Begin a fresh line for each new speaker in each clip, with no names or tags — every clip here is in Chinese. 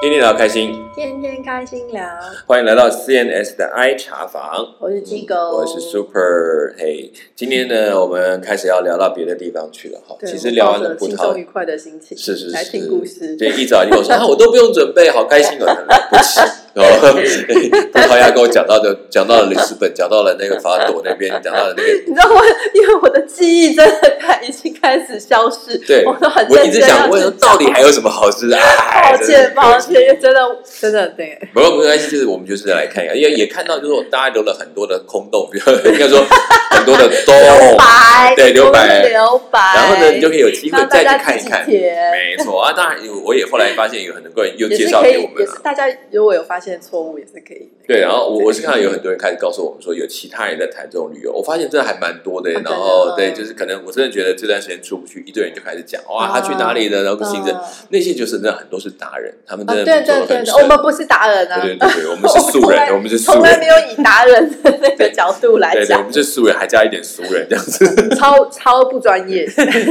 天天聊开心，
天天开心聊，
欢迎来到 CNS 的 I 茶房。
我是鸡狗，
我是 Super。嘿，今天呢，我们开始要聊到别的地方去了哈。其实聊完
我
了
轻松愉，快的心情，
是是是，
来听故事。
对，一早就跟我说啊，我都不用准备，好开心哦，了 不起。哦，对葡萄牙跟我讲到的，讲到了里斯本，讲到了那个法朵那边，讲到了那个。
你知道我？因为我的记忆真的开已经开始消失，
对，
我都很
我一直想问，到底还有什么好吃的？哎
抱歉抱歉，真的真的对，
不过没关系，就是我们就是来看一下，因为也看到就是大家留了很多的空洞，比如应该说很多的洞，
白
对留白
留白，
然后呢，你就可以有机会再去看一看。没错啊，当然我也后来发现有很多人又介绍给我们了。
也是大家如果有发现错误，也是可以。
对，然后我我是看到有很多人开始告诉我们说，有其他人在谈这种旅游，我发现真的还蛮多的。
啊
然后对，就是可能我真的觉得这段时间出不去，一堆人就开始讲哇，他去哪里了，然后行程
啊
那些就是那很多是达人，他们
啊，
真
的对对对。我们不是达人啊，
对对对对，我们是 素人，我们是素人
从来没。有以达人的那个角度来
对对，我，们是素人，还加一点俗人这样子。
超超不专业。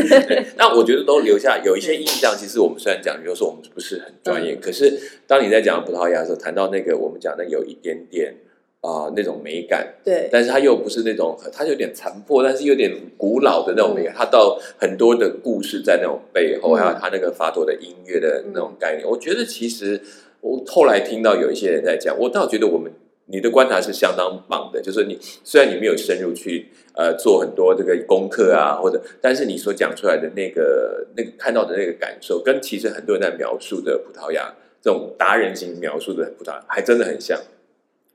那我觉得都留下有一些印象。其实我们虽然讲，比如说我们不是很专
嗯
业，可是当你在讲葡萄牙的时候，谈到那个我们讲的有一点点啊、那种美感，
对，
但是它又不是那种很它有点残破，但是有点古老的那种美感。它到很多的故事在那种背后，
嗯
还有它那个法朵的音乐的那种概念。我觉得其实我后来听到有一些人在讲，我倒觉得我们。你的观察是相当棒的，就是你虽然你没有深入去呃做很多这个功课啊，或者但是你所讲出来的那个那个看到的那个感受，跟其实很多人在描述的葡萄牙这种达人型描述的葡萄牙还真的很像，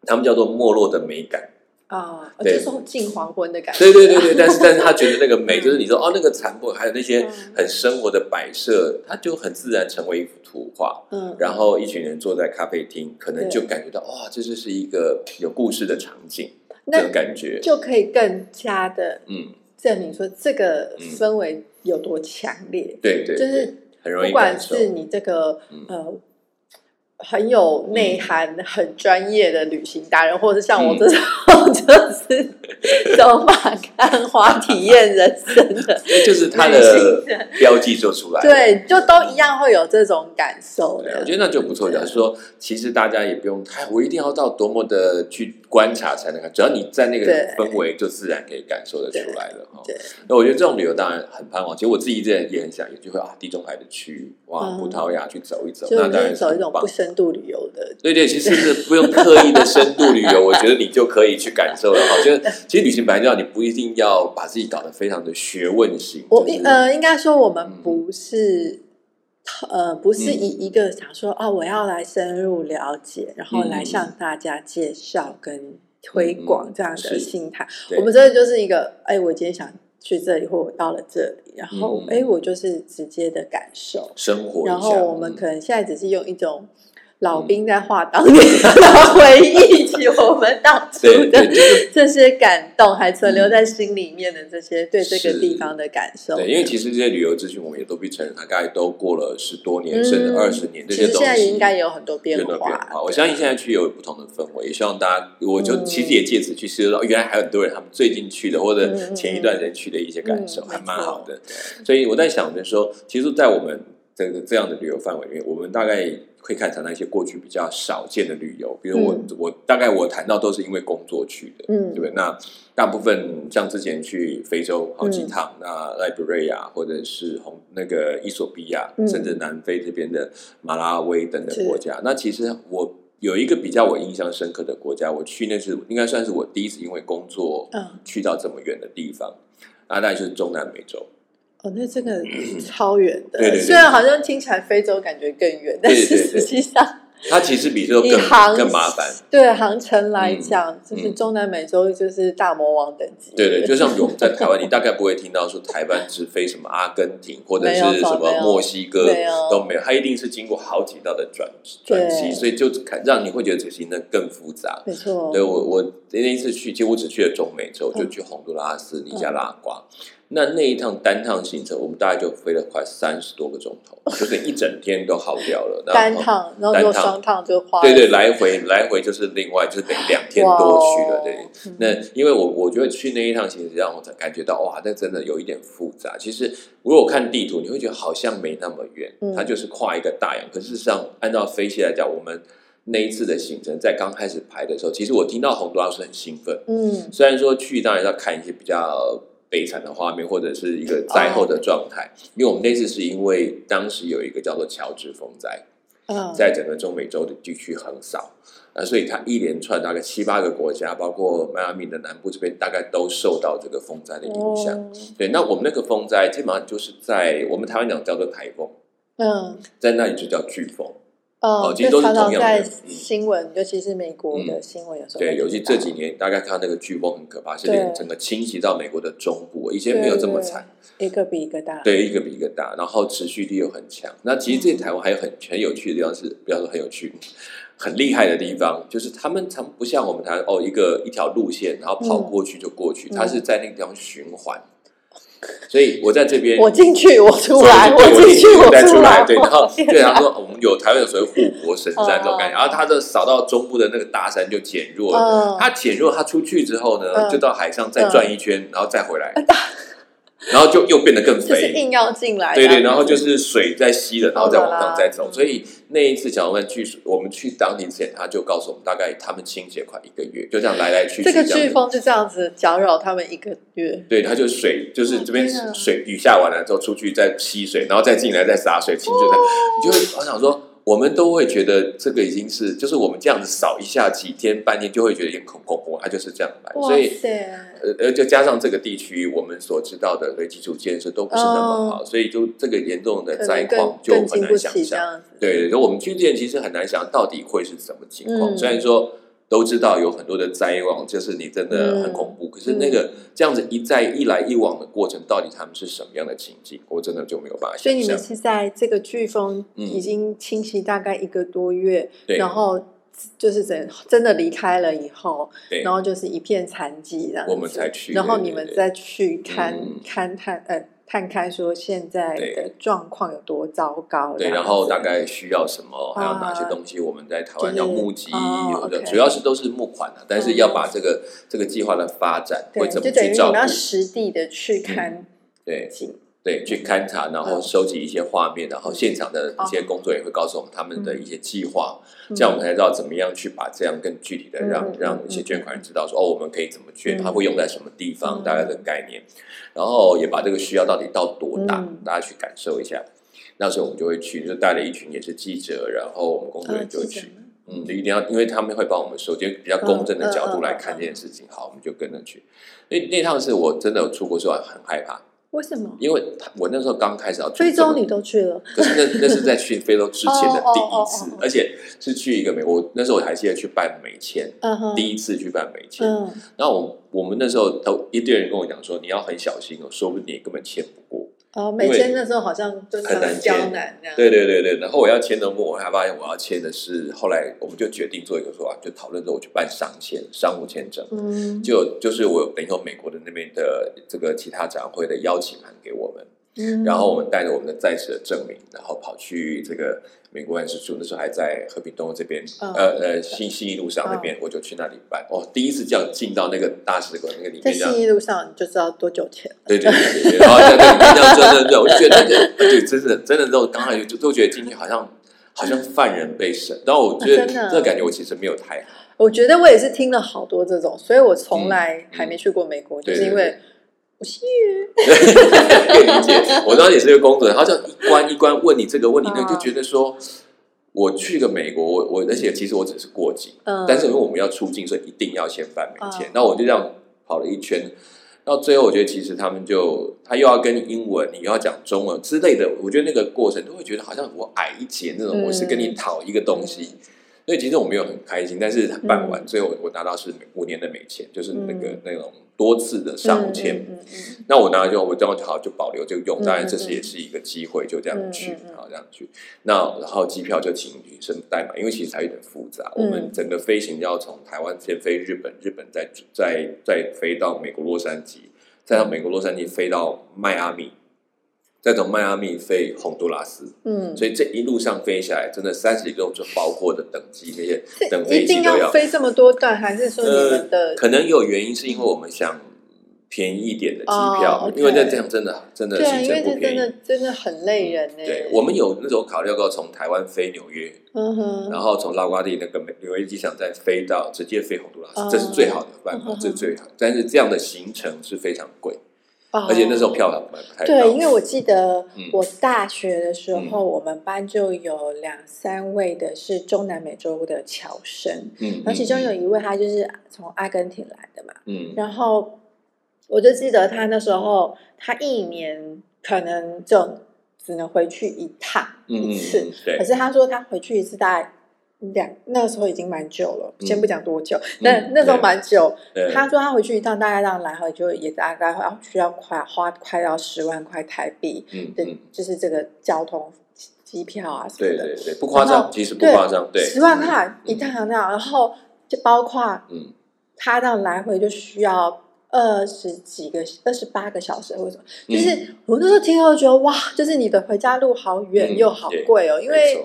他们叫做没落的美感。
啊，
对
这种近黄昏的感觉。
对对对对，但是但是 他觉得那个美，就是你说哦，那个残破，还有那些很生活的摆设，它就很自然成为一幅图画。
嗯，
然后一群人坐在咖啡厅，可能就感觉到哇，这就是一个有故事的场景，这
那
种感觉。
就可以更加的
嗯，
证明说这个
嗯
氛围有多强烈。
对对，
就是
很容易
不管。是你这个
嗯
呃很有内涵、很专业的旅行达人，或者是像我
嗯。
这种 就是 走马看花、体验人生的，
这就是它的标记做出来了。
对，就都一样会有这种感受
对，我。觉得那就不错。假如说，其实大家也不用太，我一定要到多么的去观察才能看，只要你在那个氛围，就自然可以感受得出来了哈。
对，
那我觉得这种旅游当然很盼望。其实我自己之前也很想有机会啊，地中海的区域，哇，
嗯
葡萄牙去走一走，那当然
是走一种不深度旅游的。
对对，其实是不用刻意的深度旅游，我觉得你就可以去感受了哈。我觉得其实旅行本来就要你不一定要把自己搞得非常的学问型，
我
就是
呃，应该说我们
嗯
不是。呃，不是
嗯
以一个想说哦，我要来深入了解，然后来
嗯
向大家介绍跟推广这样的心态。
对
我们真的就是一个，哎，我今天想去这里，或我到了这里，然后
嗯
哎，我就是直接的感受。
生活。
然后我们
嗯
可能现在只是用一种老兵在画当年 的回忆起我们当初的这些感动，还存留在心里面的这些对这个地方的感受。
对，因为其实这些旅游资讯我们也都必承认，大概都过了十多年、
嗯
甚至二十年，这些东西
现在应该有很多变化。
化。我相信现在去有不同的氛围，也希望大家，我就
嗯
其实也借此去吸收到，原来还有很多人他们最近去的或者前一段时间去的一些感受，
嗯
还蛮好的。。所以我在想的说，其实，在我们这个这样的旅游范围里面，我们大概会看谈到一些过去比较少见的旅游，比如我、
嗯。
我大概我谈到都是因为工作去的，
嗯。
对不对？那大部分像之前去非洲好
嗯。
几趟，那赖布瑞亚或者是红那个伊索比亚，
嗯。
甚至南非这边的马拉维等等国家，那其实我。有一个比较我印象深刻的国家，我去那是应该算是我第一次因为工作
嗯。
去到这么远的地方，那大概就是中南美洲。
哦，那这个超远的，
对对对
虽然好像听起来非洲感觉更远，但是实际上
它其实比这个更更麻烦。
对航程来
嗯
讲，就是
嗯
中南美洲就是大魔王等级。
对对，就像我们在台湾，你大概不会听到说台湾直飞什么阿根廷或者是什么墨西哥都没有，它一定是经过好几道的转转机，所以就看让你会觉得这个行程更复杂。
没错。
对我我那一次去，其实我只去了中美洲，就
嗯
去洪都拉斯、尼加拉瓜。那那一趟单趟行程，我们大概就飞了快三十多个钟头，就是一整天都耗掉了。
单趟，然后如果双趟就花
对对，来回来回就是另外就是等于两天多去了。对，
嗯
那因为我我觉得去那一趟行程让我才感觉到哇，那真的有一点复杂。其实如果看地图，你会觉得好像没那么远，
嗯
它就是跨一个大洋。可事实上，按照飞机来讲，我们那一次的行程在刚开始排的时候，其实我听到洪都拉斯很兴奋。
嗯
虽然说去当然要看一些比较悲惨的画面，或者是一个灾后的状态，因为我们那次是因为当时有一个叫做乔治风灾，
嗯，
在整个中美洲的地区横扫，呃，所以它一连串大概七八个国家，包括迈阿密的南部这边，大概都受到这个风灾的影响。
哦
对，那我们那个风灾基本上就是在我们台湾讲叫做台风，
嗯
在那里就叫飓风。
哦
哦，其实都是同样的
新闻，尤其是美国的新闻，有时候
对，尤其这几年，大概看到那个飓风很可怕，是连整个侵袭到美国的中部，以前没有这么惨。
一个比一个大。
对，一个比一个大，然后持续力又很强。那其实这台湾还有很很有趣的地方是，不要说很有趣，很厉害的地方，就是他们他们不像我们台湾哦，一个一条路线，然后跑
嗯
过去就过去，
嗯
它是在那个地方循环。所以我在这边，
我进去，我出来，
我
进去，
我再
出
出来，对，然后对他
哪
说我们有台湾有所谓护国神山这种感觉，
哦
然后他的扫到中部的那个大山就减弱了，
嗯。
它减弱，它出去之后呢，
嗯。
就到海上再转一圈，然后再回来，然后就又变得更肥，
就是硬要进来，
对对，然后就是水在吸了，然后再往上再走。
嗯
所以那一次蒋万去，我们去当地之前，他就告诉我们，大概他们清洁快一个月，就这样来来去去
这个。飓风就这样子搅扰他们一个月。
对，他就水，就是这边水雨下完了之后出去再吸水，然后再进来再洒水，清就在，你就会我想说，我们都会觉得这个已经是，就是我们这样子扫一下几天半天就会觉得有点恐恐怖，它就是这样来，所以
塞，
呃呃，就加上这个地区我们所知道的对基础建设都不是那么好，所以就这个严重的灾况就很难想象。对，所以我们军舰其实很难想到底会是什么情况。
嗯。
虽然说都知道有很多的灾亡，就是你真的很恐怖，可是那个这样子一再一来一往的过程，到底他们是什么样的情境，我真的就没有办法想
所以你们。是在这个飓风
嗯
已经侵袭大概一个多月，
对。
然后就是真真的离开了以后，然后就是一片残迹这样子，
我们才去
然后你们再去看
嗯。
看探呃探看说现在的状况有多糟糕，
对，然后大概需要什么，还有哪些
啊
东西我们在台湾要募集，
哦
有的主要是都是募款的，但是要把这个这个计划的发展
对，
会怎么去照顾
要，实地的去看
对。
景，
对，去勘察，然后
嗯
收集一些画面，然后现场的一些工作人员会告诉我们他们的一些计划，
嗯
这样我们才知道怎么样去把这样更具体的让、让一些捐款人知道说哦，我们可以怎么捐，
嗯
它会用在什么地方，
嗯
大概的概念，然后也把这个需要到底到多大，
嗯
大家去感受一下。那时候我们就会去，就带了一群也是记者，然后我们工作人员就会去。嗯，一定要，因为他们会帮我们收，就比较公正的角度来看这件事情。好，我们就跟着去。那那趟是我真的出国之后很害怕，
为什么？
因为他我那时候刚开始要去
非洲你都去了，
可是那那是在去非洲之前的第一次，而且是去一个美国，那时候我还记得去办美签，第一次去办美签。
嗯，
然后我我们那时候都一堆人跟我讲说，你要很小心哦，说不定你根本签不过。
哦，美签那时候好像就是
很难
刁
签
难这样，
对对对对，然后我要签的目，我还发现我要签的是，后来我们就决定做一个说法，就讨论着我去办商签、商务签证。
嗯，
就就是我等于说美国的那边的这个其他展会的邀请函给我们，
嗯
然后我们带着我们的在职的证明，然后跑去这个美国办事处，那时候还在和平东路这边，
嗯
呃呃新新一路上那边，我就去那里办。哦，第一次这样进到那个大使馆那个里面这样
信。义路上你就知道多久前了，
对对对对对，然后在那里面这样转转转，我就觉得那个对，真的真的都刚开始就都觉得今天好像好像犯人被审，然后我觉得
啊
这个感觉我其实没有太好。
我觉得我也是听了好多这种，所以我从来还没去过美国，就是因为 我
当时也是一个工作人员，他就一关一关问你这个问你那就觉得说，我去个美国，我我而且其实我只是过境，
嗯，
但是因为我们要出境，所以一定要先办美签
嗯。
那我就这样跑了一圈，到最后我觉得其实他们就他又要跟英文，你又要讲中文之类的，我觉得那个过程都会觉得好像我矮一截那种，
嗯
我是跟你讨一个东西。所以其实我没有很开心，但是办完、最后我拿到是五年的美签，就是那个、
嗯。
那种多次的商务签。
嗯嗯嗯
那我拿来就我这样好就保留就用，
嗯
当然这是也是一个机会，就这样去好这样去。那然后机票就请女生代买，因为其实还有点复杂。
嗯
我们整个飞行要从台湾先飞日本，日本再再再飞到美国洛杉矶，再到美国洛杉矶飞到迈阿密，再从迈阿密飞洪都拉斯，
嗯，
所以这一路上飞下来，真的三十几个就包括的等级那些等飞机都
定要飞这么多段，还是说你们的
呃，可能有原因是因为我们想便宜一点的机票，因为那这样真的真的
对因为
程不便宜。
这真的真的很累人呢。
对，我们有那种考虑过从台湾飞纽约，
嗯哼，
然后从拉瓜地那个美纽约机场再飞到直接飞洪都拉
哦
斯，这是最好的办法
嗯，
这是最好。但是这样的行程是非常贵，
哦。
而且那时候票还买不太到。
对，因为我记得
嗯。
我大学的时候，我们班就有两三位的是中南美洲的侨生，
嗯，
然后其中有一位他就是从阿根廷来的嘛，
嗯。
然后我就记得他那时候他一年可能就只能回去一趟一次，
嗯对。
可是他说他回去一次大概两那个时候已经蛮久了，
嗯
先不讲多久，但那时候
对
蛮久。他说他回去一趟大概这样来回就也大概要需要快花快到十万块台币的就是这个交通机票啊什么的，
对对对，不夸张，其实不
对
夸张，对，
十万块
嗯。
一趟那样，然后就包括
嗯。
他这样来回就需要二十几个、二十八个小时，或者什么，
嗯。
就是我那时候听到觉得哇，就是你的回家路好远
嗯
又好
对
贵哦，因
没
为
错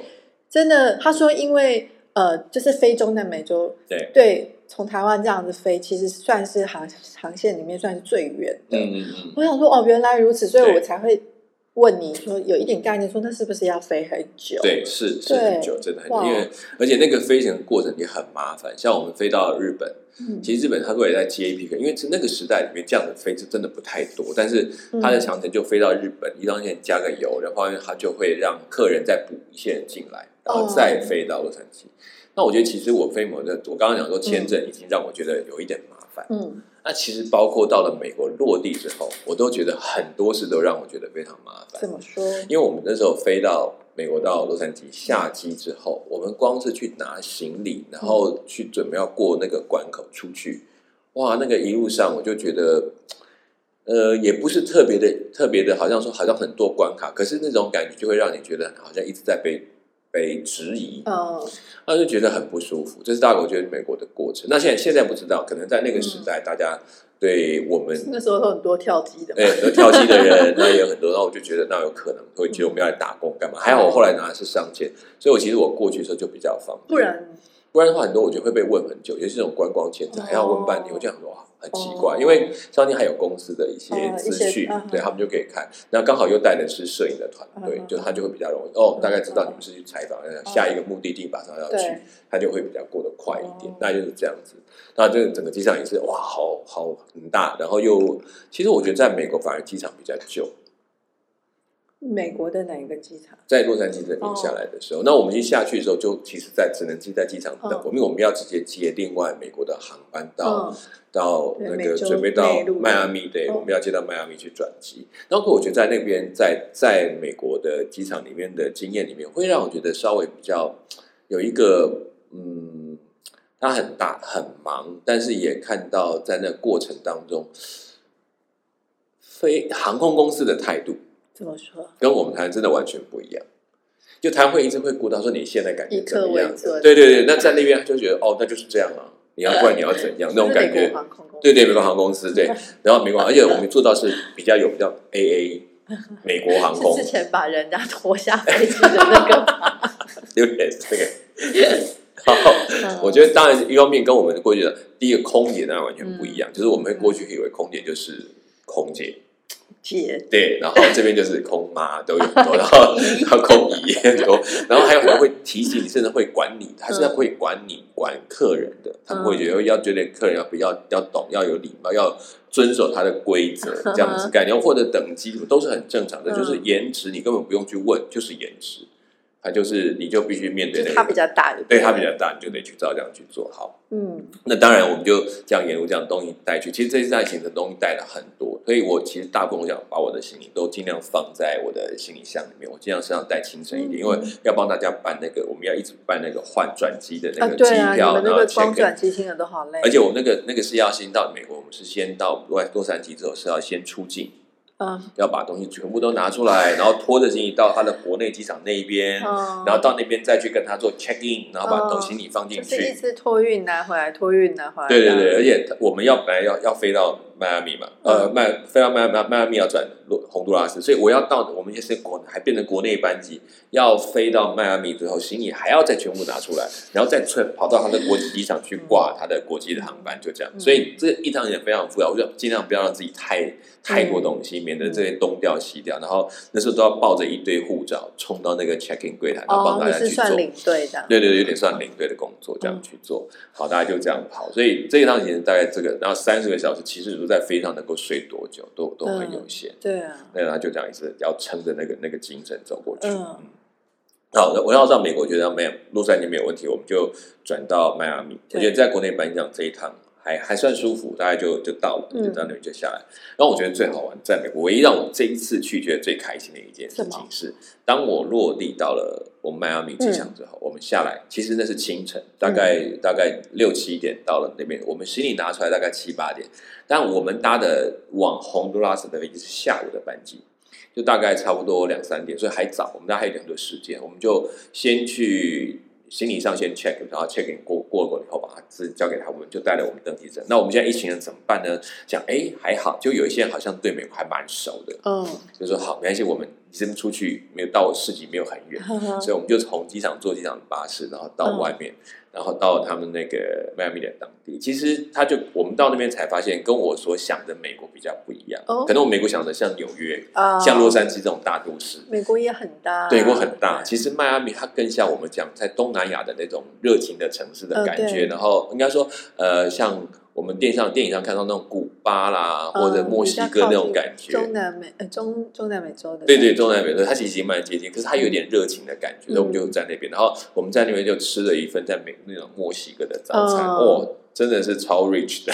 真的他说因为呃，就是非中南美洲
对，
对从台湾这样子飞，其实算是航航线里面算是最远的。
嗯嗯嗯，
我想说哦，原来如此，所以我才会问你说有一点概念，说那是不是要飞很久？
对，是是很久，真的很久，因为而且那个飞行的过程也很麻烦。像我们飞到日本，
嗯，
其实日本它会在接一批客，因为是那个时代里面这样的飞是真的不太多，但是它的长城就飞到日本，一趟线加个油，然后它就会让客人再补一些人进来，然后再飞到洛杉矶。那我觉得其实我飞摩的，我刚刚讲说签证已经让我觉得有一点麻烦。
嗯
那其实包括到了美国落地之后，我都觉得很多事都让我觉得非常麻烦。
怎么说？
因为我们那时候飞到美国到洛杉矶下机之后，我们光是去拿行李，然后去准备要过那个关口出去，哇，那个一路上我就觉得，呃，也不是特别的特别的，好像说好像很多关卡，可是那种感觉就会让你觉得好像一直在被被质疑，
嗯
那就觉得很不舒服。这是大概我觉得美国的过程。那现在现在不知道，可能在那个时代，大家对我们
那时候有很多跳机的嘛，
对，有跳机的人，那也有很多，然后我就觉得那有可能会觉得我们要来打工干嘛？还好我后来拿的是商签，所以我其实我过去的时候就比较方便。
不然
不然的话，很多我觉得会被问很久，尤其是这种观光签证还要问半天，我就想说哇，很奇怪，
哦
因为商店还有公司的一些
哦
资讯对他们就可以看。那刚好又带的是摄影的团队
嗯，
就他就会比较容易哦，大概知道你们是去采访，呃下一个目的地马上要去，他就会比较过得快一点
哦。
那就是这样子。那这个整个机场也是哇，好好很大，然后又其实我觉得在美国反而机场比较旧。
美国的哪一个机场？
在洛杉矶这边下来的时候，那我们一下去的时候，就其实在只能机在机场等，
嗯
因为我们要直接接另外美国的航班到、
嗯
到那个准备到迈阿密，对，
嗯
我们要接到迈阿密去转机。然后我觉得在那边，在在美国的机场里面的经验里面，会让我觉得稍微比较有一个嗯，他很大很忙，但是也看到在那过程当中，飞航空公司的态度。
怎么说？
跟我们台湾真的完全不一样。就台湾会一直会顾到说你现在感觉怎么样对对对，那在那边 就觉得哦，那就是这样啊，你要不然你要怎样那种感觉对对，美国航空公司对，然后美国，而且我们做到是比较有比较 A A 美国航空
之前把人家拖下飞机的那个吗，
有点是这个。然后
嗯
我觉得当然一方面跟我们过去的第一个空姐当然完全不一样，就是我们会过去以为空姐就是空姐，
姐
对，然后这边就是空妈都有很多，然后然后空姨也很多，然后还有很多会提醒你，甚至会管你，他现
在
会管你管客人的，他们会觉得要觉得客人要比较要懂，要有礼貌，要遵守他的规则，这样子概念，或者等级都是很正常的，
嗯。
就是颜值你根本不用去问，就是延迟，他就是你就必须面对那个，
就是它比较大的，
对它比较大，你就得去照这样去做好。
嗯
那当然，我们就这样沿路这样东西带去。其实这次在行程东西带了很多，所以我其实大部分我想把我的行李都尽量放在我的行李箱里面，我尽量身上带轻身一点，因为要帮大家办那个，我们要一直办那个换转机的那
啊
个机票然后
个光转。机听的都好累，
而且我那个那个是要先到美国，我们是先到洛洛杉矶之后是要先出境，
嗯。
要把东西全部都拿出来，然后拖着行李到他的国内机场那一边，
嗯，
然后到那边再去跟他做 check in，然后把
嗯
东行李放进去。
就是一直托运拿回来，托运拿回来，
对对对，而且我们要本来要要飞到迈阿密嘛，呃，迈飞到迈迈迈阿密要转洪都拉斯，所以我要到我们现在国还变成国内班机，要飞到迈阿密之后，行李还要再全部拿出来，然后再出跑到他的国际机场去挂他的国际的航班，就这样。所以这一趟也非常复杂，我就尽量不要让自己太太过东西，免得这些东掉西掉。然后那时候都要抱着一堆护照冲到那个 check in 柜台，然后帮大家去做。
领队的，
对对对，有点算领队的工作，这样去做。好，大家就这样跑。所以这一趟行程大概这个，然后三十个小时，其实在飞上能够睡多久，都都很有限。
对啊，
那他就这样一直要撑着那个那个精神走过去。嗯，好，我要到美国，觉得没有洛杉矶没有问题，我们就转到迈阿密。我觉得在国内颁奖这一趟。还还算舒服，大概就就到了，就到那边就下来。然后我觉得最好玩，在美国唯一让我这一次去觉得最开心的一件事情是，当我落地到了我们迈阿密机场之后，我们下来，其实那是清晨，大概大概六七点到了那边，我们行李拿出来大概七八点，但我们搭的往洪都拉斯的飞机是下午的班机，就大概差不多两三点，所以还早，我们大概还有很多时间，我们就先去。行李上先 check，然后 check 过过过以后，把它资交给他，我们就带了我们登记证。那我们现在一群人怎么办呢？讲哎还好，就有一些人好像对美国还蛮熟的，嗯，就说好没关系，我们这边出去没有到市集没有很远，所以我们就从机场坐机场巴士，然后到外面。然后到他们那个迈阿密的当地，其实他就我们到那边才发现，跟我所想的美国比较不一样。可能我美国想的像纽约、像洛杉矶这种大都市，
美国也很大，
美国很大。其实迈阿密它更像我们讲在东南亚的那种热情的城市的感觉。然后应该说，呃，像。我们电上电影上看到那种古巴啦，或者墨西哥那种感觉，
中南美呃中中南美洲的，
对对中南美洲，它其实蛮接近，可是它有点热情的感觉，所以我们就在那边，然后我们在那边就吃了一份在美那种墨西哥的早餐，哦，真的是超 rich 的，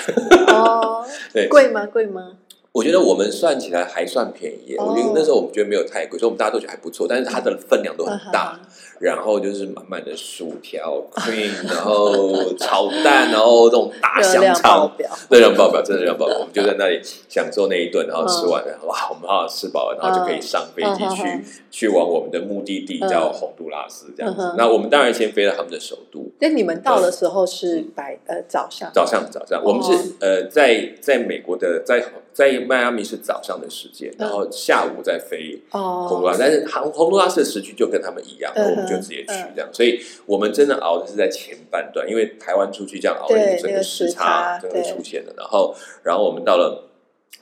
哦，对，贵吗？贵吗？
我觉得我们算起来还算便宜，我觉得那时候我们觉得没有太贵，所以我们大家都觉得还不错。但是它的分量都很大，然后就是满满的薯条、cream，然后炒蛋，然后这种大香肠，热量爆表，真的热量爆表。我们就在那里享受那一顿，然后吃完了，哇，我们好好吃饱了，然后就可以上飞机去去往我们的目的地，叫洪都拉斯这样子。那我们当然先飞到他们的首都。
那你们到的时候是白呃早上？
早上早上，我们是呃在在美国的在。在迈阿密是早上的时间，然后下午再飞洪都拉斯，但是洪洪都拉斯的时区就跟他们一样，那我们就直接去这样。所以我们真的熬的是在前半段，因为台湾出去这样熬了整个时差真的出现了。然后，然后我们到了，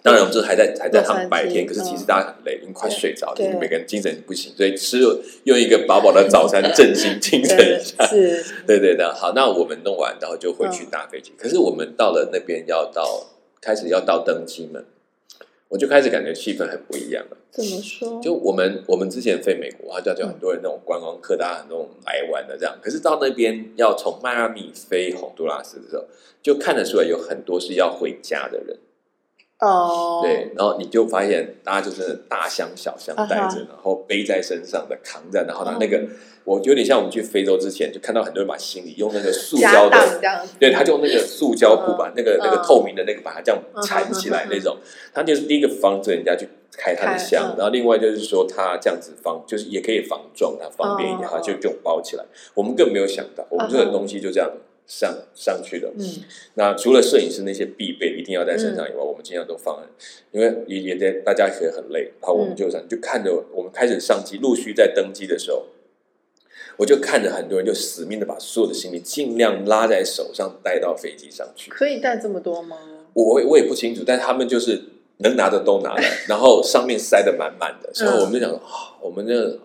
当然我们这还在还在他们白天，可是其实大家很累，已经快睡着，就是每个人精神不行，所以吃用一个饱饱的早餐振兴精神一下。是，对对的。好，那我们弄完，然后就回去搭飞机。可是我们到了那边要到。开始要到登机门，我就开始感觉气氛很不一样了。
怎么说？
就我们我们之前飞美国，啊，就就很多人那种观光客，大家很多来玩的这样。可是到那边要从迈阿密飞洪都拉斯的时候，就看得出来有很多是要回家的人。
哦，
对，然后你就发现大家就是大箱小箱带着，然后背在身上的扛着，然后拿那个。我有点像我们去非洲之前，就看到很多人把行李用那个塑胶的，对，他就用那个塑胶布把那个那个透明的那个把它这样缠起来那种。他就是第一个防止人家去开他的箱，然后另外就是说他这样子防，就是也可以防撞，它方便一点，他就就包起来。我们更没有想到，我们这个东西就这样上上去的。嗯，那除了摄影师那些必备一定要带身上以外，我们尽量都放，因为也也在大家可以很累，然后我们就这样就看着我们开始上机，陆续在登机的时候。我就看着很多人就死命的把所有的行李尽量拉在手上带到飞机上去。
可以带这么多吗？
我我也不清楚，但是他们就是能拿的都拿了，然后上面塞的满满的，所以我们就想，我们这。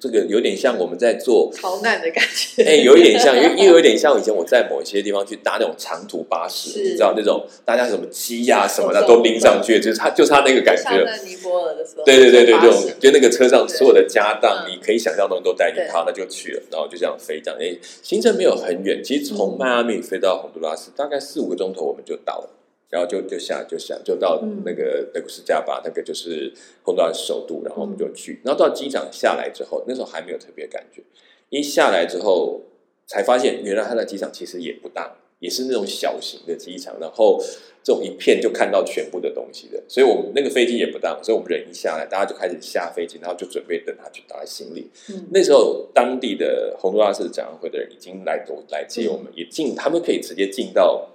这个有点像我们在做
逃难的感觉，
哎，有一点像，又又有点像以前我在某一些地方去搭那种长途巴士，你知道那种大家什么鸡呀什么的都拎上去，就是他就差那个感觉。
在尼泊尔的时候，
对对对对，这种就那个车上所有的家当，你可以想象中都带进，好，那就去了，然后就这样飞，这样哎，行程没有很远，其实从迈阿密飞到洪都拉斯大概四五个钟头我们就到了。然后就就下就下就到那个德古斯加巴，那个就是洪都拉斯首都，然后我们就去。然后到机场下来之后，那时候还没有特别感觉。一下来之后，才发现原来它的机场其实也不大，也是那种小型的机场。然后这种一片就看到全部的东西的，所以我们那个飞机也不大，所以我们人一下来，大家就开始下飞机，然后就准备等他去打行李。那时候当地的洪都拉斯展览会的人已经来都来接我们，也进，他们可以直接进到。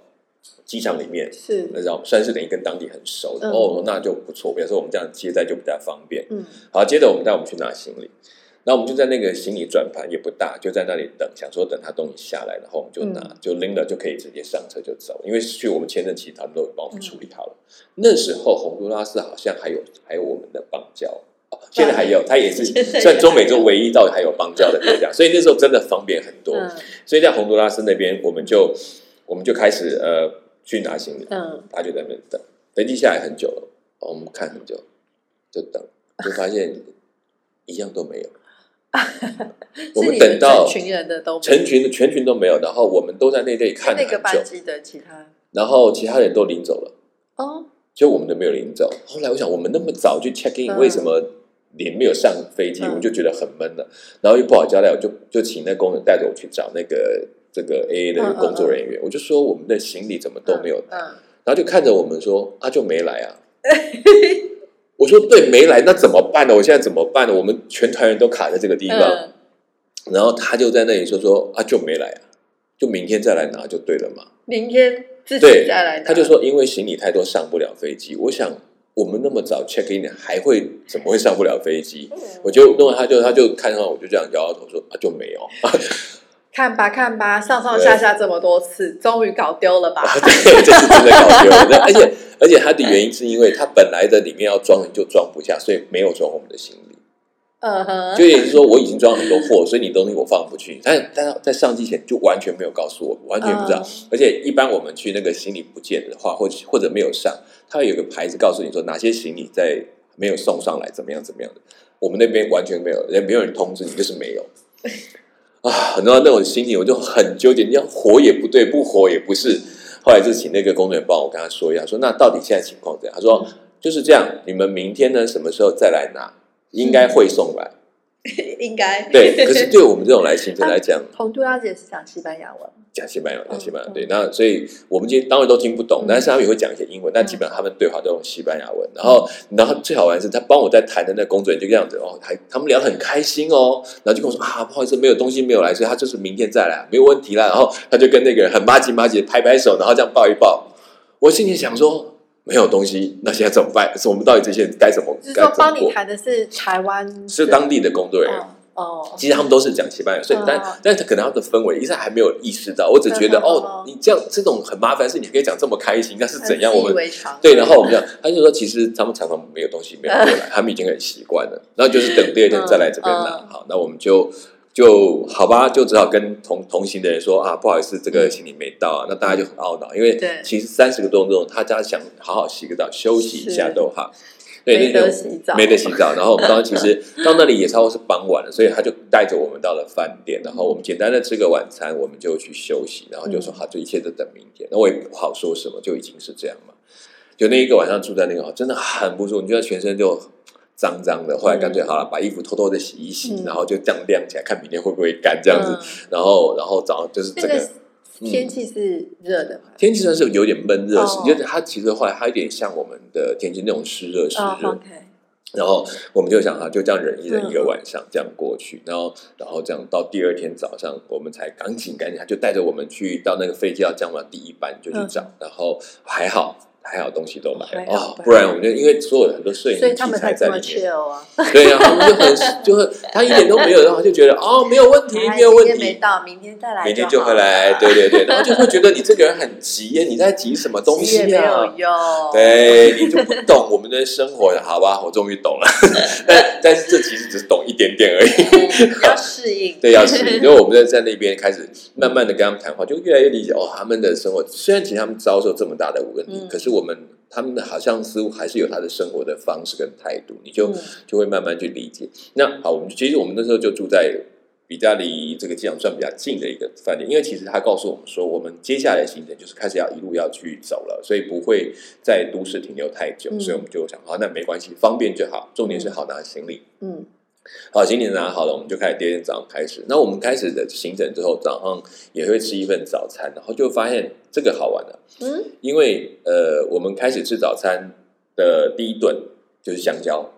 机场里面，
是，
那然后算是等于跟当地很熟的、
嗯
哦，那就不错。比如说我们这样接待就比较方便。
嗯
好，接着我们带我们去拿行李，然后我们就在那个行李转盘也不大，就在那里等，想说等他东西下来，然后我们就拿，
嗯
就拎了就可以直接上车就走，因为去我们签证其实他们都有帮我们处理好了。那时候洪都拉斯好像还有还有我们的邦交。哦现在还有，它也是
在
算中美洲唯一到还有邦交的国家，所以那时候真的方便很多。
嗯
所以在洪都拉斯那边，我们就我们就开始呃去拿行李，
嗯，
他就在那边等，飞机下来很久了，哦我们看很久，就等，就发现一样都没有。我们等到
成群人的都
成群的全群都没有，然后我们都在那里看
那个班机的其他？
然后其他人都领走了，
哦，
就我们都没有领走。后来我想，我们那么早就 check in，、
嗯。
为什么连没有上飞机？
嗯。
我们就觉得很闷了，然后又不好交代，我就就请那工人带着我去找那个这个 AA 的工作人员，我就说我们的行李怎么都没有然后就看着我们说啊就没来啊。我说对，没来，那怎么办呢？我现在怎么办呢？我们全团人都卡在这个地方，
嗯
然后他就在那里说说啊就没来啊，就明天再来拿就对了嘛。
明天自己再来拿，
他就说因为行李太多上不了飞机。我想我们那么早 check in 还会怎么会上不了飞机？
嗯
我就弄完他就他就看到我就这样摇摇头说啊就没有。
看吧看吧，上上下下这么多次，终于搞丢了吧？
对，这是真的搞丢了。而且而且它的原因是因为它本来的里面要装就装不下，所以没有装我们的行李。
嗯哼，
就也就是说，我已经装很多货，所以你东西我放不去。但但在上机前就完全没有告诉我，完全不知道。
嗯
而且一般我们去那个行李不见的话，或或者没有上，它会有个牌子告诉你说哪些行李在没有送上来，怎么样怎么样的。我们那边完全没有，也没有人通知你，就是没有。啊，很多那种心情我就很纠结，你要活也不对，不活也不是。后来就请那个工作人员帮我跟他说一下，说那到底现在情况怎样？他说就是这样，你们明天呢什么时候再来拿？应该会送来。
应该
对，可是对我们这种来行程 来讲，
洪都拉姐是讲西班牙文，
讲西班牙，讲西班牙，
嗯
对，那所以我们今天当然都听不懂
嗯，
但是他们也会讲一些英文，但基本上他们对话都用西班牙文。然后，然后最好玩是，他帮我在谈的那工作人员就这样子哦，还他们聊得很开心哦，然后就跟我说啊，不好意思，没有东西没有来，所以他就是明天再来，没有问题啦。然后他就跟那个人很麻吉麻吉地拍拍手，然后这样抱一抱。我心里想说。没有东西，那现在怎么办？是我们到底这些人该怎么
就是说帮你？谈的是台湾
是当地的工作人员，
哦哦，
其实他们都是讲西班牙，所以
嗯
但是可能他的氛围一直还没有意识到，我只觉得哦，你这样这种很麻烦事，你可以讲这么开心，那是怎样？我们对，然后我们讲，他就说其实他们常常没有东西没有过来，他们已经很习惯了，然后就是等第二天再来这边拿
嗯。
好，那我们就就好吧，就只好跟同同行的人说啊，不好意思，这个行李没到啊，那大家就很懊恼，因为
对
其实三十个多钟，他家想好好洗个澡休息一下都好。对，
没得洗澡
没得洗澡。然后我们 当时其实到那里也差不多是傍晚了，所以他就带着我们到了饭店，然后我们简单的吃个晚餐，我们就去休息，然后就说
嗯
好，这一切都等明天。那我也不好说什么，就已经是这样嘛。就那一个晚上住在那个，真的很不舒服，你觉得全身就脏脏的。后来干脆好了，把衣服偷偷的洗一洗，
嗯
然后就这样晾起来，看明天会不会干这样子。
嗯
然后，然后早上就是
那
整个
个天气是热的嘛？
天气算是有点闷热，
哦
就是它其实后来它有点像我们的天气那种湿热湿
哦
热。
，OK，
然后我们就想啊，就这样忍一忍
嗯
一个晚上，这样过去，然后然后这样到第二天早上，我们才赶紧赶紧，他就带着我们去到那个飞机要降落第一班就去找，然后还好还好东西都
买
了，哦不然我们就因为所有的很多摄影
所以
器材
他们才这么
在里面
，chill 啊。
对啊，他们就很就很他一点都没有，然后就觉得哦没有问题
哎
没有问
今天没
题。
到，明天再来，
明天就会来，对对对，然后就会觉得你这个人很急耶，你在急什么东西。对，你就不懂我们的生活，好吧？我终于懂了，但但是这其实只是懂一点点而已。
嗯要适应。
对，要适应。因为我们在在那边开始慢慢的跟他们谈话，就越来越理解哦，他们的生活虽然其实他们遭受这么大的问题，
嗯
可是我们他们好像似乎还是有他的生活的方式跟态度，你就、
嗯
就会慢慢去理解。那好，我们其实我们那时候就住在。比较离这个机场算比较近的一个饭店，因为其实他告诉我们说，我们接下来的行程就是开始要一路要去走了，所以不会在都市停留太久，
嗯
所以我们就想，好，那没关系，方便就好，重点是好拿行李。
嗯
好，行李拿好了，我们就开始第二天早上开始。那我们开始的行程之后，早上也会吃一份早餐，然后就发现这个好玩了、
嗯，
因为呃，我们开始吃早餐的第一顿就是香蕉，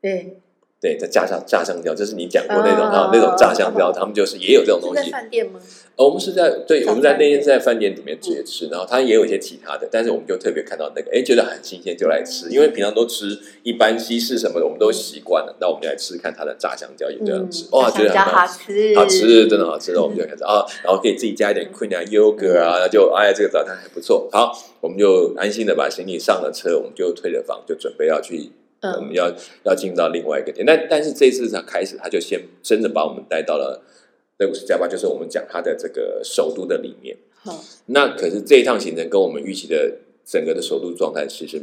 对，
对，在炸香炸香蕉，这是你讲过那种
啊
啊，那种炸香蕉，他们就是也有这种东西。
饭店吗？
呃我们是在对，我们在那天是在饭店里面直接吃，然后他也有一些其他的，但是我们就特别看到那个，哎，觉得很新鲜就来吃，因为平常都吃一般西式什么的，我们都习惯了，那我们就来吃看它的炸香蕉也这样吃，哇，觉得很
好吃，
好吃，真的好吃，那我们就开始啊，然后可以自己加一点 cream 啊、yogurt 啊，就哎，这个早餐还不错。好，我们就安心的把行李上了车，我们就退了房，就准备要去，
嗯
我们要要进到另外一个点。但但是这次他开始，他就先真的把我们带到了那个是加巴，就是我们讲他的这个首都的里面。
好
那可是这一趟行程跟我们预期的整个的首都状态其实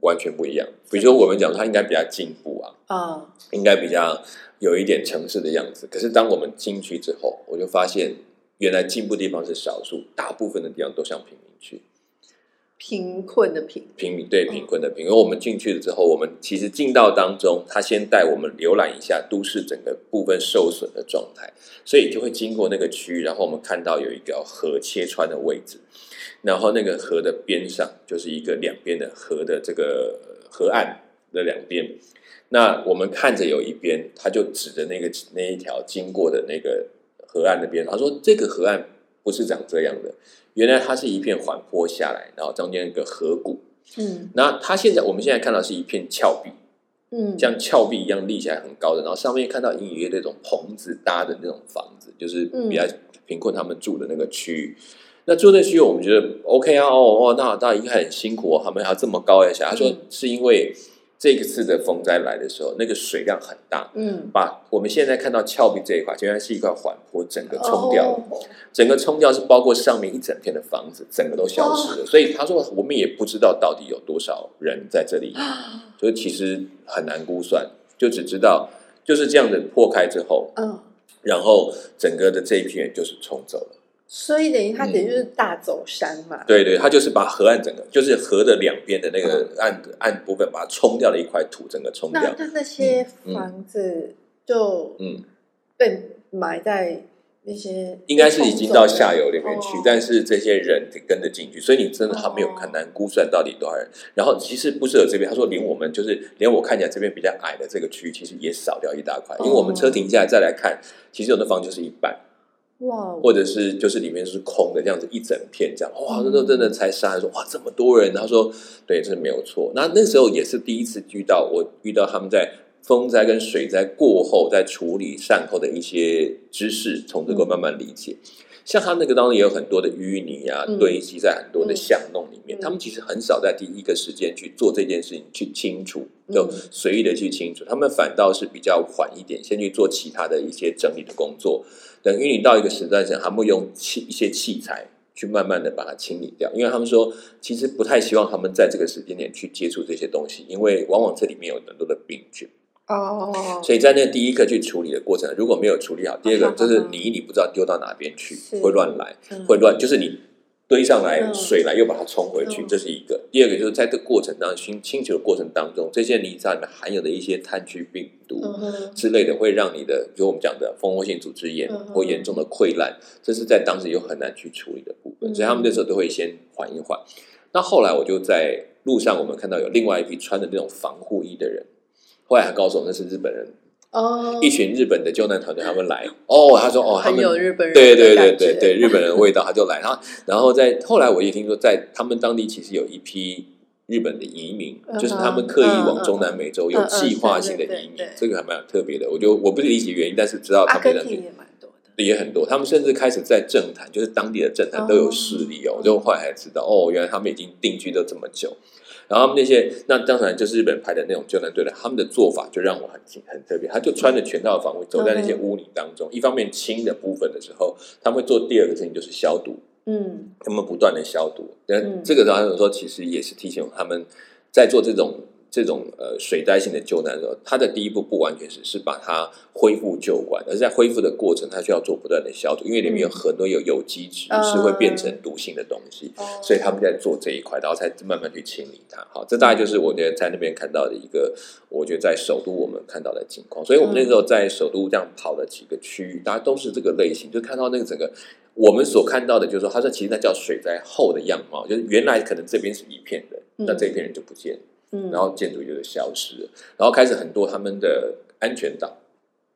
完全不一样。比如说我们讲说它应该比较进步啊，
啊，
应该比较有一点城市的样子。可是当我们进去之后，我就发现原来进步地方是少数，大部分的地方都像贫民区。
贫困的贫，
贫民对贫困的贫，因为我们进去了之后，我们其实进到当中，他先带我们浏览一下都市整个部分受损的状态，所以就会经过那个区域，然后我们看到有一条河切穿的位置，然后那个河的边上就是一个两边的河的这个河岸的两边，那我们看着有一边，他就指着那个那一条经过的那个河岸那边，他说这个河岸不是长这样的，原来它是一片缓坡下来，然后中间一个河谷。
嗯
那它现在我们现在看到是一片峭壁，
嗯，
像峭壁一样立起来很高的，然后上面看到隐隐约约那种棚子搭的那种房子，就是
嗯
比较贫困他们住的那个区域。那住那区域，我们觉得 OK 啊，哦哦，那那应该很辛苦哦，他们还要这么高一下。他说
嗯
是因为这个次的风灾来的时候，那个水量很大，
嗯
把我们现在看到峭壁这一块，原来是一块缓坡，整个冲掉了。
哦
整个冲掉是包括上面一整片的房子，整个都消失了。所以他说，我们也不知道到底有多少人在这里，所以其实很难估算，就只知道就是这样子破开之后，
嗯，
然后整个的这一批人就是冲走了。
所以等于它等于就是大走山嘛，
对对，它就是把河岸整个，就是河的两边的那个岸岸部分，把它冲掉了一块土，整个冲掉。
那那。那些
嗯。
房子就
嗯，
被埋在那些
应该是已经到下游里面去，
哦。
但是这些人得跟着进去，所以你真的还没有很难估算到底多少人。然后其实不适合这边，他说连我们就是连我看起来这边比较矮的这个区域，其实也少掉一大块，因为我们车停下来再来看，其实有的房就是一半，
哇，
或者是就是里面是空的这样子一整片这样，哇，那时候真的才杀说哇这么多人，他说对，这是没有错。那那时候也是第一次遇到我遇到他们在。风灾跟水灾过后，在处理善后的一些知识，从这个慢慢理解。像他那个当中也有很多的淤泥啊，
嗯
堆积在很多的
嗯
巷弄里面。
嗯
他们其实很少在第一个时间去做这件事情，去清除，就
嗯
随意的去清除。他们反倒是比较缓一点，先去做其他的一些整理的工作。等淤泥到一个时段前，他们会用器一些器材去慢慢的把它清理掉。因为他们说，其实不太希望他们在这个时间点去接触这些东西，因为往往这里面有很多的病菌。
哦，
所以在那第一个去处理的过程，如果没有处理好，第二个
啊
就是泥你不知道丢到哪边去，会乱来，
嗯
会乱，就是你堆上来
嗯
水来又把它冲回去，
嗯
这是一个。第二个就是在这过程当中清清除的过程当中，这些泥沙里面含有的一些炭疽病毒。之类的会让你的，比如我们讲的蜂窝性组织炎
嗯
或严重的溃烂，这是在当时又很难去处理的部分，
嗯
所以他们那时候都会先缓一缓。那后来我就在路上，我们看到有另外一批穿的那种防护衣的人，后来还告诉我那是日本人，
哦，
一群日本的救难团队他们来，哦，他说哦，他
很
们
有日本人
对对对对对，日本人的味道，他就来。然后，然后在后来我也听说，在他们当地其实有一批日本的移民，就是他们刻意往中南美洲有计划性的移民这个还蛮特别的。我就我不是理解原因，但是知道他们那边
也蛮多的，
也很多，他们甚至开始在政坛，就是当地的政坛都有势力哦。
哦
我就后来才知道，哦，原来他们已经定居了这么久。然后那些，那当然就是日本派的那种救难队的，他们的做法就让我很很特别。他就穿着全套的防护，走在那些污泥当中。一方面清的部分的时候，他们会做第二个事情就是消毒，
嗯
他们不断的消毒。那
嗯
这个当然说，其实也是提醒他们在做这种这种呃水灾性的救难的时候，它的第一步不完全是是把它恢复旧管，而是在恢复的过程，它需要做不断的消毒，因为里面有很多有有机质
嗯
是会变成毒性的东西。
哦
所以他们在做这一块，然后才慢慢去清理它。好，这大概就是我觉得在那边看到的一个，我觉得在首都我们看到的情况。所以我们那时候在首都这样跑了几个区域，大家都是这个类型，就看到那个整个我们所看到的，就是说，他说其实那叫水灾后的样貌，就是原来可能这边是一片的，
嗯
那这一片人就不见了。
嗯，
然后建筑就是消失了，然后开始很多他们的安全岛，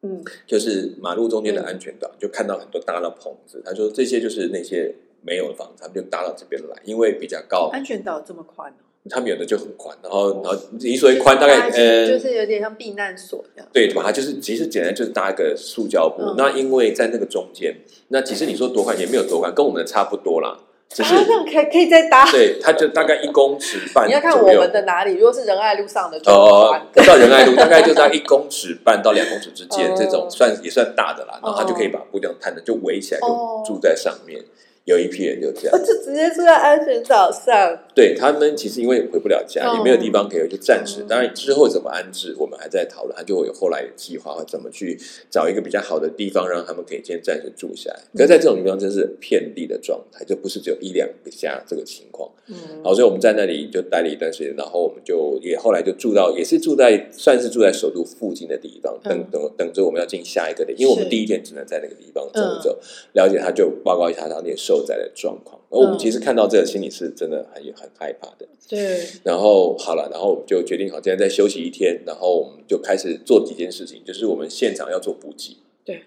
嗯
就是马路中间的安全岛，就看到很多搭了棚子。他说这些就是那些没有的房子，他们就搭到这边来，因为比较高，
安全岛这么宽哦，
他们有的就很宽，然后然后你所谓宽大概呃
就是有点像避难所这样。
对，把它就是其实简单就是搭一个塑胶布。
嗯
那因为在那个中间，那其实你说多宽也没有多宽，跟我们的差不多啦，只是、
啊，这样可以可以再搭。
对它就大概一公尺半
你要看我们的哪里，如果是仁爱路上的就
哦到仁爱路，大概就在一公尺半到两公尺之间，
哦
这种算也算大的啦。然后他就可以把布料摊的，就围起来，
哦
就住在上面。有一批人就这样
我，就直接住在安全岛上。
对他们其实因为回不了家，
哦
也没有地方可以，就暂时。
嗯
当然之后怎么安置，我们还在讨论，他就会有后来的计划，或怎么去找一个比较好的地方，让他们可以先暂时住下来。可是在这种地方，真是遍地的状态，就不是只有一两个家这个情况。
嗯，
好，所以我们在那里就待了一段时间，然后我们就也后来就住到，也是住在算是住在首都附近的地方，等
嗯
等等着我们要进下一个点，因为我们第一天只能在那个地方走走，了解他就报告一下当地受灾的状况。而我们
嗯
其实看到这个，心里是真的很很害怕的。
对，
然后好了，然后我们就决定好，今天再休息一天，然后我们就开始做几件事情，就是我们现场要做补给。
对，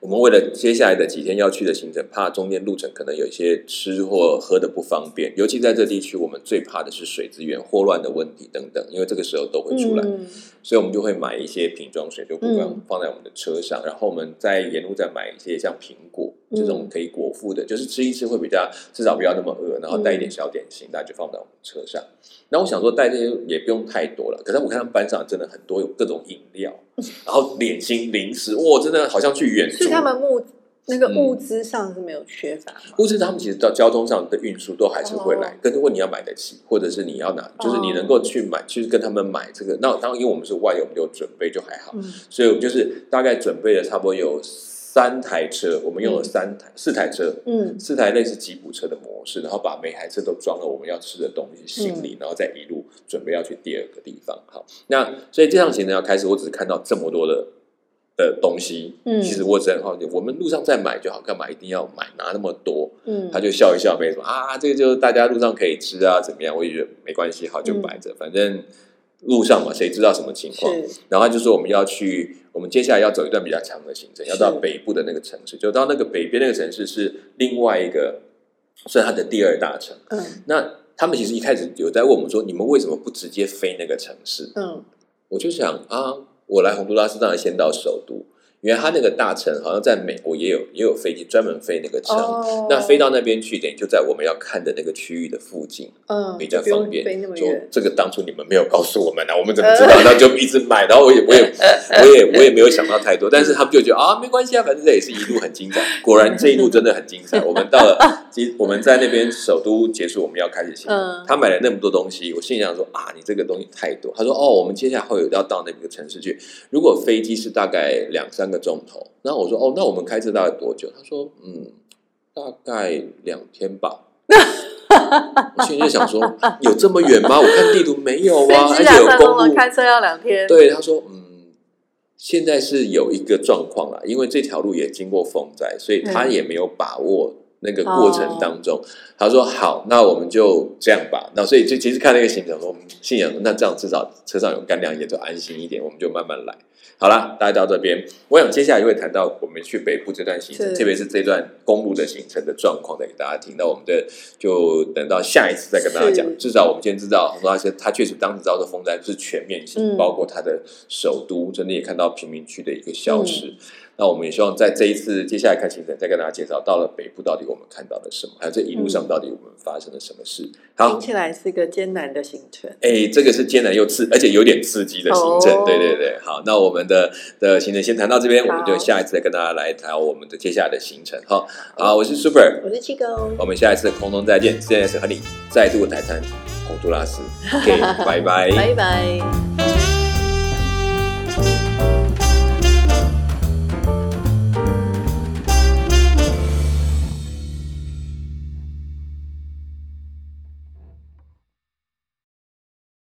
我们为了接下来的几天要去的行程，怕中间路程可能有一些吃或喝的不方便，尤其在这地区，我们最怕的是水资源霍乱的问题等等，因为这个时候都会出来，
嗯。
所以我们就会买一些瓶装水，就不放
嗯。
放在我们的车上，然后我们在沿路再买一些像苹果
嗯
这种可以果腹的，就是吃一吃会比较至少不要那么饿，然后带一点小点心，大家就放在我们车上。那我想说带这些也不用太多了，可是我看他们班上真的很多有各种饮料，然后点心、零食，哇，真的好像去远足
是。他们物那个
嗯
物资上是没有缺乏吗？
或是他们其实到交通上的运输都还是会来
哦，
但如果你要买得起，或者是你要拿，就是你能够去买，去跟他们买这个。那当然，因为我们是外游，我们就准备就还好，
嗯
所以我就是大概准备了差不多有三台车，我们用了三台、四台车，
嗯
四台类似吉普车的模式，然后把每台车都装了我们要吃的东西、行
嗯
李，然后再一路准备要去第二个地方。好，那所以这趟行程要开始，我只是看到这么多的的东西，
嗯
其实我只很好奇，我们路上再买就好，干嘛一定要买拿那么多？
嗯，
他就笑一笑，没什么啊，这个就是大家路上可以吃啊，怎么样？我也觉得没关系，好就摆着，反正路上嘛，谁知道什么情况？然后他就说我们要去，我们接下来要走一段比较长的行程，要到北部的那个城市，就到那个北边那个城市是另外一个，是它的第二大城。
嗯
那他们其实一开始有在问我们说，你们为什么不直接飞那个城市？
嗯
我就想啊，我来洪都拉斯当然先到首都，原来它那个大城好像在美国也有也有飞机专门飞那个城。
哦，
那飞到那边去，等于就在我们要看的那个区域的附近，
嗯
比较方便
飞那。么
说
远，
这个当初你们没有告诉我们啊，我们怎么知道？然后就一直买，然后我也我也我也我也没有想到太多，但是他们就觉得啊，没关系啊，反正这也是一路很精彩。果然这一路真的很精彩。我们到了，其实我们在那边首都结束，我们要开始行他买了那么多东西，我心里想说啊，你这个东西太多。他说哦，我们接下来会有要到那个城市去，如果飞机是大概两三个钟头，然后我说哦，那我们开车大概多久？他说嗯，大概两天吧。我心里就想说，有这么远吗？我看地图没有啊，而且有公路。
开车要两天，
对，他说嗯，现在是有一个状况啦，因为这条路也经过风灾，所以他
嗯
也没有把握那个过程当中。他说好，那我们就这样吧。那所以就其实看那个行程，我们信仰那这样至少车上有干粮，也就安心一点，我们就慢慢来。好啦，大家到这边，我想接下来就会谈到我们去北部这段行程，特别是这段公路的行程的状况，再给大家听。那我们的就等到下一次再跟大家讲。至少我们今天知道，那些他确实当时遭的风灾是全面性，
嗯
包括他的首都，真的也看到贫民区的一个消失。
嗯
那我们也希望在这一次接下来看行程，再跟大家介绍到了北部到底我们看到了什么，还有这一路上到底我们发生了什么事。好
听，起来是一个艰难的行程。
哎，这个是艰难又刺，而且有点刺激的行程。
哦
对对对，好，那我们的的行程先谈到这边，我们就下一次再跟大家来谈我们的接下来的行程。好，好，我是 Super，
我是七哥，
我们下一次空中再见。现在是和你再度谈谈洪都拉斯，OK，拜拜。
拜拜。